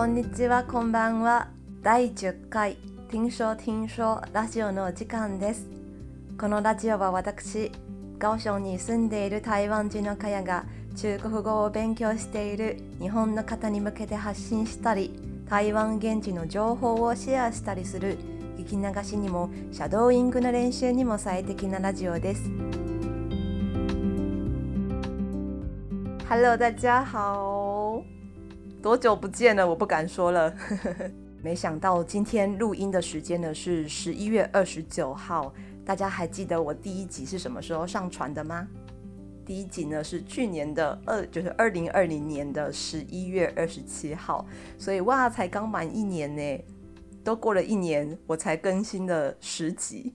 こんにちは、こんばんは。第10回听说听说ラジオの时间です。このラジオは私、高雄に住んでいる台湾人のかやが中国语を勉强している日本の方に向けて発信したり、台湾现地の情报をシェアしたりする闻き流しにもシャドーイングの练习にも最适なラジオです。Hello，大家好，多久不见了？我不敢说了。没想到今天录音的时间呢是十一月二十九号，大家还记得我第一集是什么时候上传的吗？第一集呢是去年的二，就是二零二零年的十一月二十七号，所以哇，才刚满一年呢，都过了一年，我才更新了十集。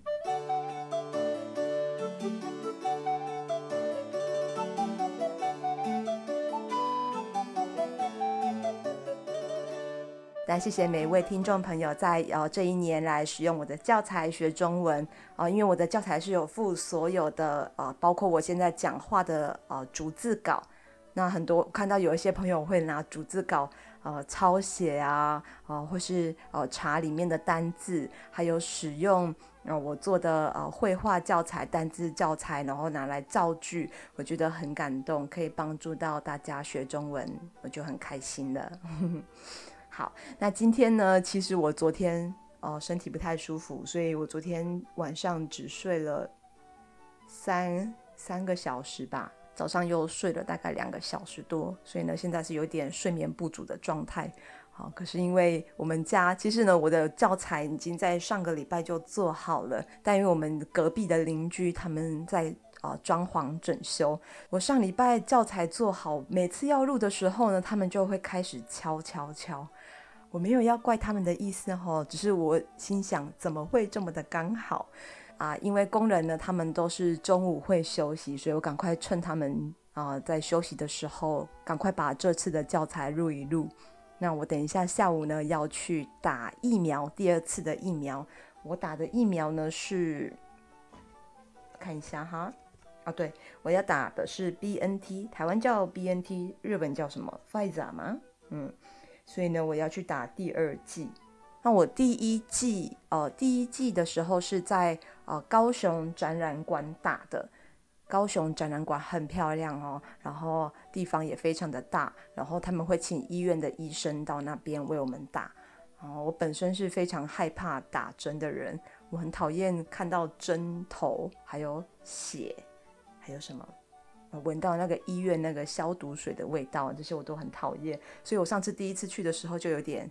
谢谢每一位听众朋友在呃这一年来使用我的教材学中文啊、呃，因为我的教材是有附所有的呃，包括我现在讲话的呃逐字稿。那很多看到有一些朋友会拿逐字稿呃抄写啊，呃或是呃查里面的单字，还有使用呃我做的呃绘画教材、单字教材，然后拿来造句，我觉得很感动，可以帮助到大家学中文，我就很开心了。好，那今天呢？其实我昨天哦、呃、身体不太舒服，所以我昨天晚上只睡了三三个小时吧，早上又睡了大概两个小时多，所以呢现在是有点睡眠不足的状态。好，可是因为我们家其实呢我的教材已经在上个礼拜就做好了，但因为我们隔壁的邻居他们在啊、装潢整修，我上礼拜教材做好，每次要录的时候呢，他们就会开始敲敲敲。我没有要怪他们的意思哈，只是我心想怎么会这么的刚好啊？因为工人呢，他们都是中午会休息，所以我赶快趁他们啊在休息的时候，赶快把这次的教材录一录。那我等一下下午呢要去打疫苗，第二次的疫苗。我打的疫苗呢是，看一下哈，啊对，我要打的是 BNT，台湾叫 BNT，日本叫什么？Pfizer 吗？嗯。所以呢，我要去打第二剂。那我第一剂，呃，第一剂的时候是在呃高雄展览馆打的。高雄展览馆很漂亮哦，然后地方也非常的大，然后他们会请医院的医生到那边为我们打。然后我本身是非常害怕打针的人，我很讨厌看到针头，还有血，还有什么？闻到那个医院那个消毒水的味道，这些我都很讨厌，所以我上次第一次去的时候就有点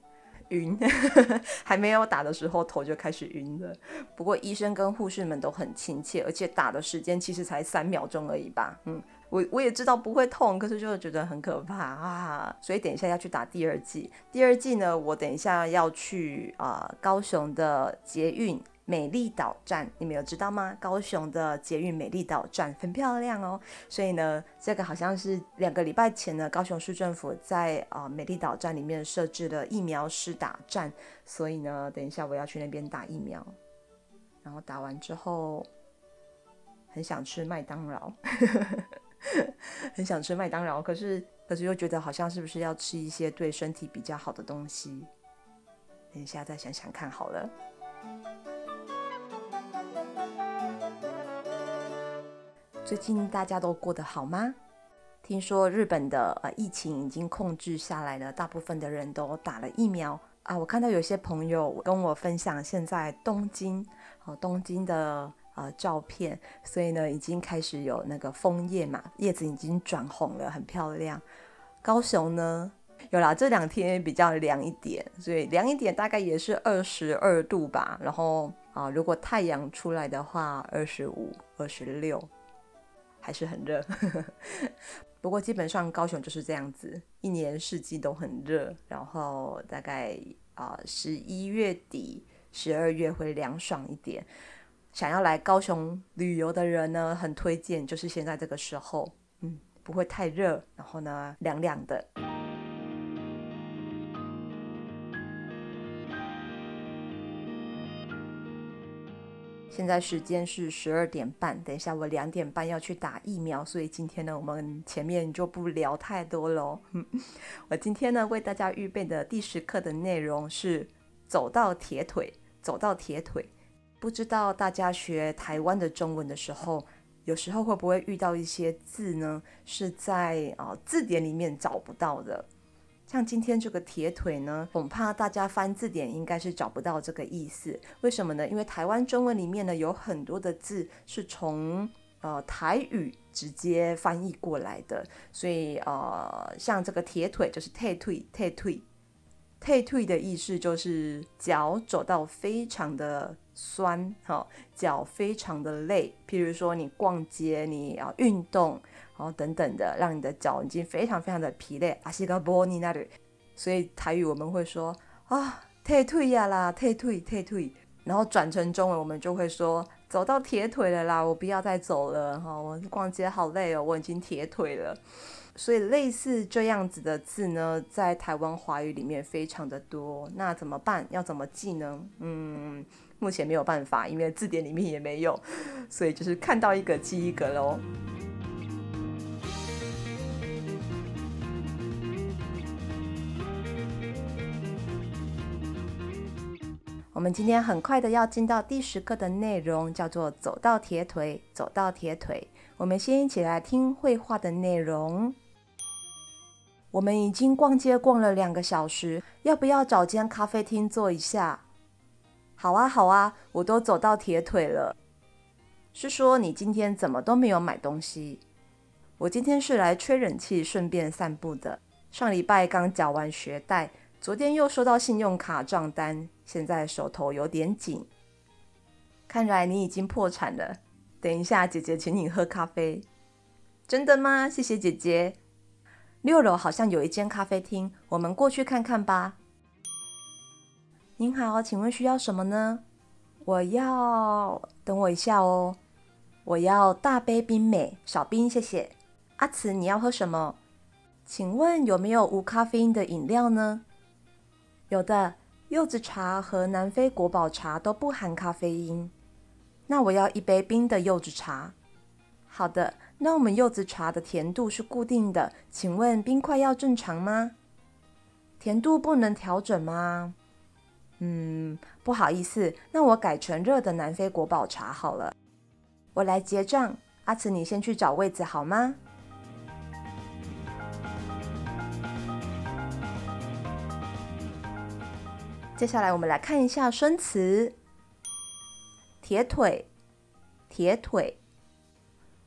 晕，还没有打的时候头就开始晕了。不过医生跟护士们都很亲切，而且打的时间其实才三秒钟而已吧。嗯，我我也知道不会痛，可是就觉得很可怕啊。所以等一下要去打第二剂，第二剂呢，我等一下要去啊、高雄的捷运。美丽岛站，你们有知道吗？高雄的捷运美丽岛站很漂亮哦，所以呢，这个好像是两个礼拜前呢，高雄市政府在啊、美丽岛站里面设置了疫苗施打站，所以呢，等一下我要去那边打疫苗，然后打完之后，很想吃麦当劳，很想吃麦当劳，可是可是又觉得好像是不是要吃一些对身体比较好的东西？等一下再想想看好了。最近大家都过得好吗？听说日本的呃疫情已经控制下来了，大部分的人都打了疫苗啊。我看到有些朋友跟我分享现在东京哦东京的呃照片，所以呢已经开始有那个枫叶嘛，叶子已经转红了，很漂亮。高雄呢有啦，这两天比较凉一点，所以凉一点大概也是二十二度吧。然后啊，如果太阳出来的话，二十五、二十六。还是很热，不过基本上高雄就是这样子，一年四季都很热，然后大概啊十一月底、十二月会凉爽一点。想要来高雄旅游的人呢，很推荐，就是现在这个时候，嗯，不会太热，然后呢凉凉的。现在时间是十二点半，等一下我两点半要去打疫苗，所以今天呢，我们前面就不聊太多喽。我今天呢，为大家预备的第十课的内容是走到铁腿，走到铁腿。不知道大家学台湾的中文的时候，有时候会不会遇到一些字呢，是在啊、呃、字典里面找不到的？像今天这个铁腿呢，恐怕大家翻字典应该是找不到这个意思。为什么呢？因为台湾中文里面呢，有很多的字是从呃台语直接翻译过来的，所以呃，像这个铁腿就是退退退退退退的意思就是脚走到非常的酸，哈，脚非常的累。譬如说你逛街，你要运动。然后等等的，让你的脚已经非常非常的疲累，阿西个波尼那里，所以台语我们会说啊，退退呀啦，退退退退，然后转成中文我们就会说走到铁腿了啦，我不要再走了哈，我逛街好累哦，我已经铁腿了。所以类似这样子的字呢，在台湾华语里面非常的多。那怎么办？要怎么记呢？嗯，目前没有办法，因为字典里面也没有，所以就是看到一个记一个喽。我们今天很快的要进到第十课的内容，叫做“走到铁腿，走到铁腿”。我们先一起来听绘画的内容。我们已经逛街逛了两个小时，要不要找间咖啡厅坐一下？好啊，好啊，我都走到铁腿了。是说你今天怎么都没有买东西？我今天是来吹冷气，顺便散步的。上礼拜刚缴完学贷。昨天又收到信用卡账单，现在手头有点紧。看来你已经破产了。等一下，姐姐请你喝咖啡。真的吗？谢谢姐姐。六楼好像有一间咖啡厅，我们过去看看吧。您好，请问需要什么呢？我要……等我一下哦。我要大杯冰美，少冰，谢谢。阿慈，你要喝什么？请问有没有无咖啡因的饮料呢？有的柚子茶和南非国宝茶都不含咖啡因，那我要一杯冰的柚子茶。好的，那我们柚子茶的甜度是固定的，请问冰块要正常吗？甜度不能调整吗？嗯，不好意思，那我改成热的南非国宝茶好了。我来结账，阿慈你先去找位子好吗？接下来我们来看一下生词：铁腿，铁腿，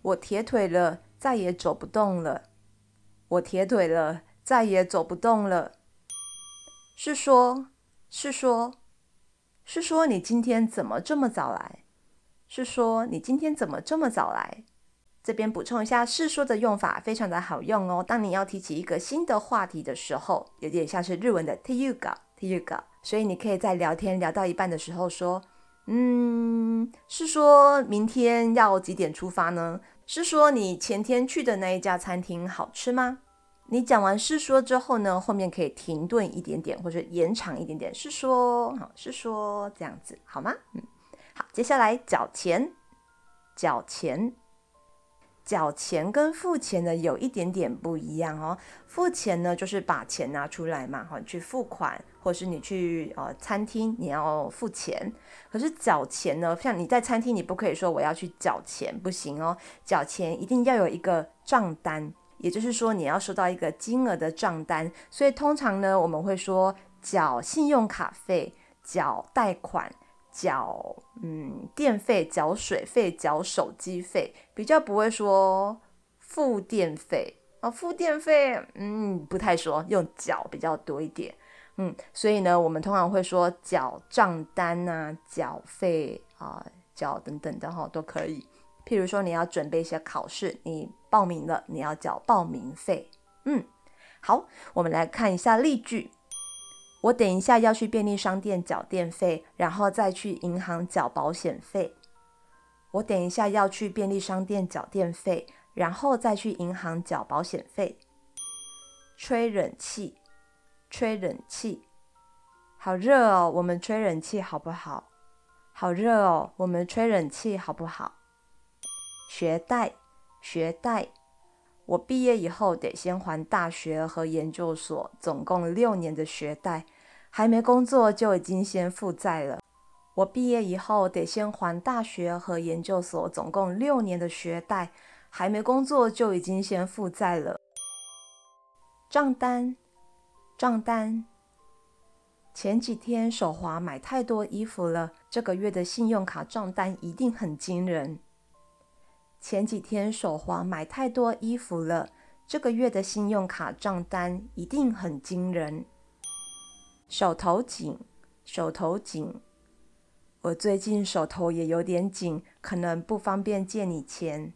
我铁腿了，再也走不动了。我铁腿了，再也走不动了。是说，是说，是说你今天怎么这么早来？是说你今天怎么这么早来？这边补充一下，是说的用法非常的好用哦。当你要提起一个新的话题的时候，有点像是日文的 teyuka，teyuka。所以你可以在聊天聊到一半的时候说：“嗯，是说明天要几点出发呢？是说你前天去的那一家餐厅好吃吗？”你讲完是说之后呢，后面可以停顿一点点或者延长一点点，是说好，是说这样子好吗？嗯，好，接下来缴钱，缴钱。缴钱跟付钱呢有一点点不一样哦。付钱呢就是把钱拿出来嘛，哈，去付款，或是你去呃餐厅你要付钱。可是缴钱呢，像你在餐厅，你不可以说我要去缴钱，不行哦。缴钱一定要有一个账单，也就是说你要收到一个金额的账单。所以通常呢，我们会说缴信用卡费、缴贷款。缴嗯电费、缴水费、缴手机费，比较不会说付电费啊，付电费嗯不太说，用缴比较多一点，嗯，所以呢，我们通常会说缴账单啊、缴费啊、缴等等的哈都可以。譬如说你要准备一些考试，你报名了，你要缴报名费。嗯，好，我们来看一下例句。我等一下要去便利商店缴电费，然后再去银行缴保险费。我等一下要去便利商店缴电费，然后再去银行缴保险费。吹冷气，吹冷气，好热哦！我们吹冷气好不好？好热哦，我们吹冷气好不好？学贷，学贷。我毕业以后得先还大学和研究所总共六年的学贷，还没工作就已经先负债了。我毕业以后得先还大学和研究所总共六年的学贷，还没工作就已经先负债了。账单，账单。前几天手滑买太多衣服了，这个月的信用卡账单一定很惊人。前几天手滑买太多衣服了，这个月的信用卡账单一定很惊人。手头紧，手头紧。我最近手头也有点紧，可能不方便借你钱。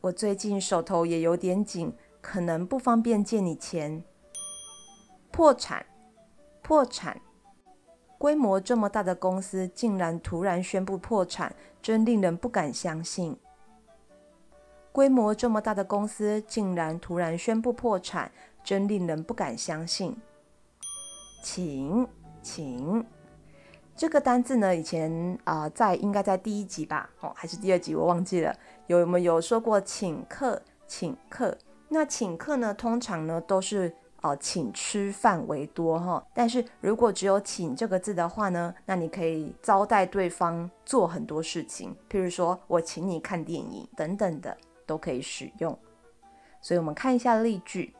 我最近手头也有点紧，可能不方便借你钱。破产，破产。规模这么大的公司竟然突然宣布破产，真令人不敢相信。规模这么大的公司竟然突然宣布破产，真令人不敢相信。请，请，这个单字呢？以前啊、在应该在第一集吧，哦，还是第二集，我忘记了。有没有说过请客？请客？那请客呢？通常呢都是呃请吃饭为多哈。但是如果只有请这个字的话呢，那你可以招待对方做很多事情，譬如说我请你看电影等等的。都可以使用，所以我们看一下例句。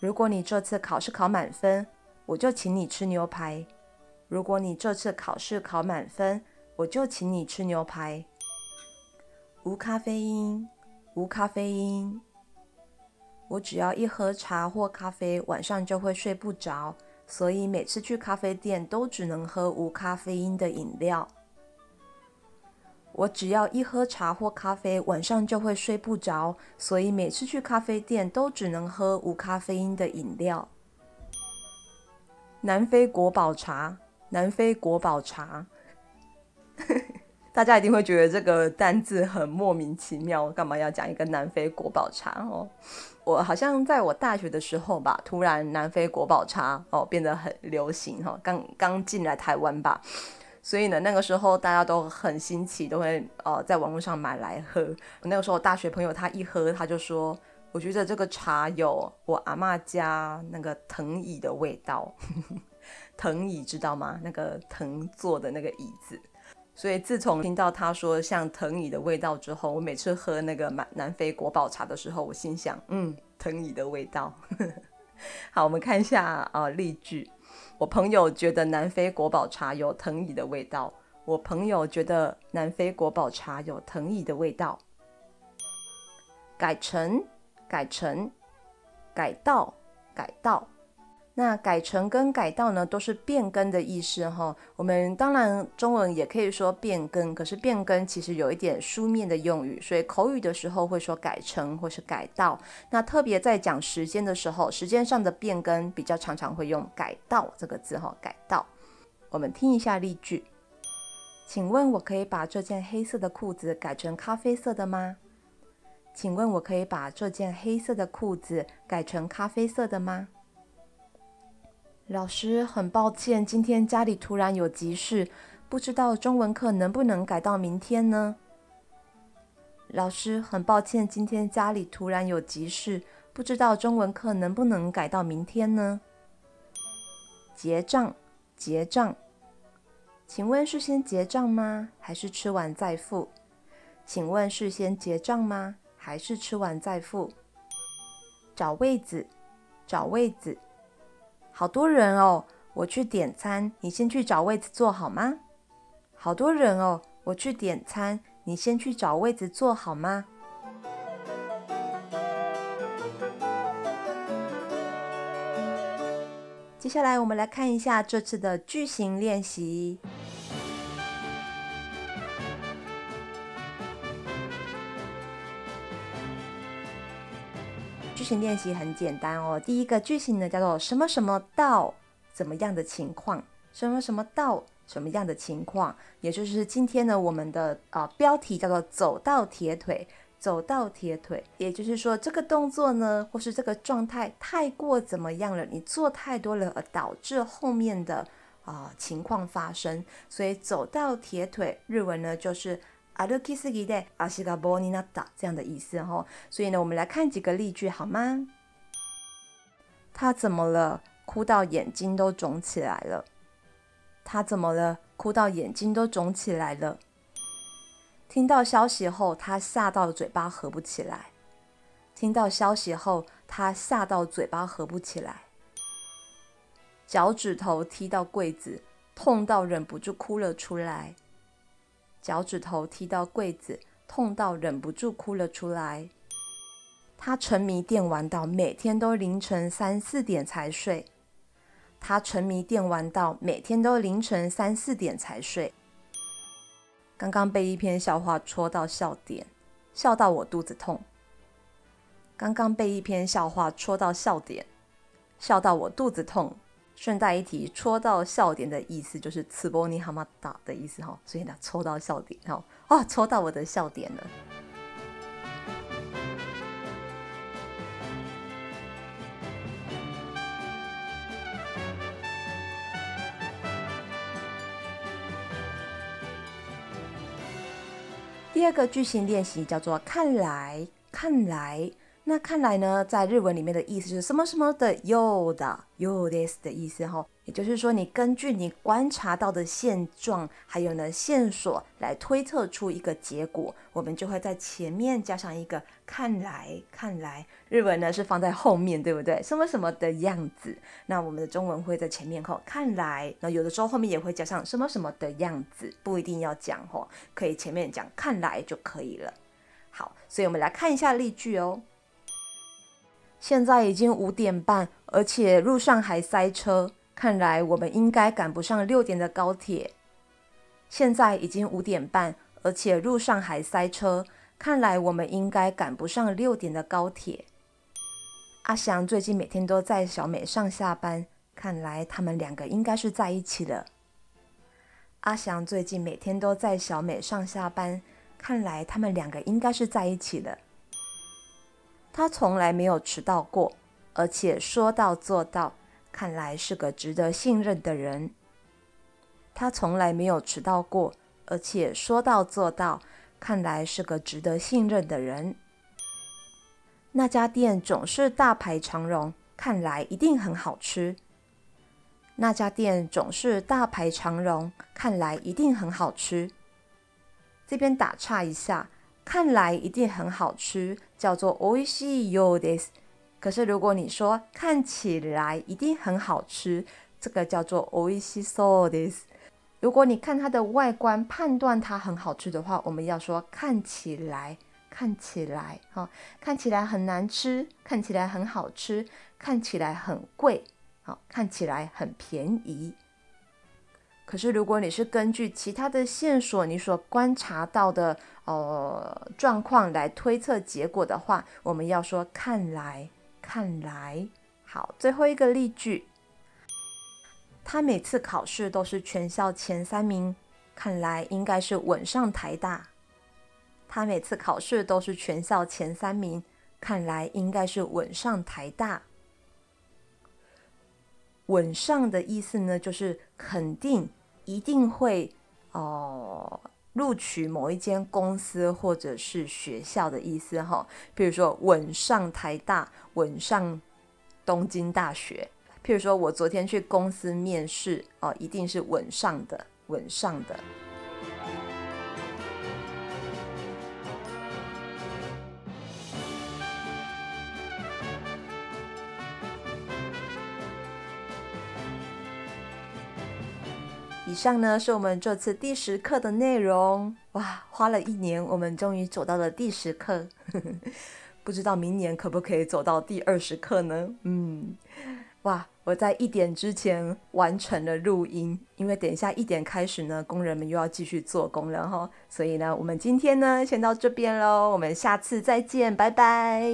如果你这次考试考满分，我就请你吃牛排。如果你这次考试考满分，我就请你吃牛排。无咖啡因，无咖啡因。我只要一喝茶或咖啡，晚上就会睡不着，所以每次去咖啡店都只能喝无咖啡因的饮料。我只要一喝茶或咖啡，晚上就会睡不着，所以每次去咖啡店都只能喝无咖啡因的饮料。南非国宝茶，南非国宝茶，大家一定会觉得这个单字很莫名其妙，干嘛要讲一个南非国宝茶哦？我好像在我大学的时候吧，突然南非国宝茶哦变得很流行哈，刚刚进来台湾吧。所以呢，那个时候大家都很新奇，都会呃在网络上买来喝。那个时候大学朋友他一喝，他就说：“我觉得这个茶有我阿妈家那个藤椅的味道。”藤椅知道吗？那个藤做的那个椅子。所以自从听到他说像藤椅的味道之后，我每次喝那个南南非国宝茶的时候，我心想：嗯，藤椅的味道。好，我们看一下啊、呃、例句。我朋友觉得南非国宝茶有藤椅的味道。我朋友觉得南非国宝茶有藤椅的味道。改成，改成，改道，改道。那改成跟改道呢，都是变更的意思哈。我们当然中文也可以说变更，可是变更其实有一点书面的用语，所以口语的时候会说改成或是改道。那特别在讲时间的时候，时间上的变更比较常常会用改道这个字哈。改道。我们听一下例句，请问我可以把这件黑色的裤子改成咖啡色的吗？请问我可以把这件黑色的裤子改成咖啡色的吗？老师，很抱歉，今天家里突然有急事，不知道中文课能不能改到明天呢？老师，很抱歉，今天家里突然有急事，不知道中文课能不能改到明天呢？结账，结账，请问是先结账吗？还是吃完再付？请问是先结账吗？还是吃完再付？找位子，找位子。好多人哦，我去点餐，你先去找位子坐好吗？好多人哦，我去点餐，你先去找位子坐好吗？接下来我们来看一下这次的句型练习。型练习很简单哦。第一个句型呢，叫做什么什么到怎么样的情况？什么什么到什么样的情况？也就是今天呢，我们的啊、呃、标题叫做走到铁腿，走到铁腿。也就是说，这个动作呢，或是这个状态太过怎么样了？你做太多了，而导致后面的啊、情况发生。所以走到铁腿，日文呢就是歩きすぎて足が棒になった这样的意思哈。所以呢，我们来看几个例句好吗？他怎么了？哭到眼睛都肿起来了。他怎么了？哭到眼睛都肿起来了。听到消息后，他吓到嘴巴合不起来。听到消息后，他吓到嘴巴合不起来。脚趾头踢到柜子，痛到忍不住哭了出来。 脚趾头踢到柜子，痛到忍不住哭了出来。他沉迷电玩到每天都凌晨三四点才睡。他沉迷电玩到每天都凌晨三四点才睡。刚刚被一篇笑话戳到笑点，笑到我肚子痛。刚刚被一篇笑话戳到笑点，笑到我肚子痛。顺带一提，戳到笑点的意思就是“ツボにはまった”的意思哈，所以呢，戳到笑点哈，哦，戳到我的笑点了。第二个句型练习叫做“看来”，看来。 那看来呢，在日文里面的意思是什么什么的ようだ、ようです的意思哈，也就是说，你根据你观察到的现状，还有呢线索来推测出一个结果，我们就会在前面加上一个看来，看来。日文呢是放在后面，对不对？什么什么的样子。那我们的中文会在前面后看来，那有的时候后面也会加上什么什么的样子，不一定要讲哈，可以前面讲看来就可以了。好，所以我们来看一下例句哦。 现在已经五点半，而且路上还塞车，看来我们应该赶不上六点的高铁。现在已经五点半，而且路上还塞车，看来我们应该赶不上六点的高铁。阿翔最近每天都在小美上下班，看来他们两个应该是在一起了。阿翔最近每天都在小美上下班，看来他们两个应该是在一起了。他从来没有迟到过，而且说到做到，看来是个值得信任的人。他从来没有迟到过，而且说到做到，看来是个值得信任的人。那家店总是大排长龙，看来一定很好吃。那家店总是大排长龙，看来一定很好吃。这边打岔一下。看来一定很好吃，叫做おいしいようです。可是如果你说看起来一定很好吃，这个叫做おいしそうです。如果你看它的外观判断它很好吃的话，我们要说看起来，看起来，哈，看起来很难吃，看起来很好吃，看起来很贵，好，看起来很便宜。 可是，如果你是根据其他的线索，你所观察到的呃状况来推测结果的话，我们要说看来，看来。好，最后一个例句，他每次考试都是全校前三名，看来应该是稳上台大。他每次考试都是全校前三名，看来应该是稳上台大。稳上的意思呢，就是肯定。一定会哦录取某一间公司或者是学校的意思哈，比如说稳上台大，稳上东京大学。譬如说我昨天去公司面试哦，一定是稳上的，稳上的。以上呢是我们这次第十课的内容。哇，花了一年，我们终于走到了第十课。不知道明年可不可以走到第二十课呢？嗯，哇，我在一点之前完成了录音，因为等一下一点开始呢，工人们又要继续做工了哈。所以呢，我们今天呢先到这边喽，我们下次再见，拜拜。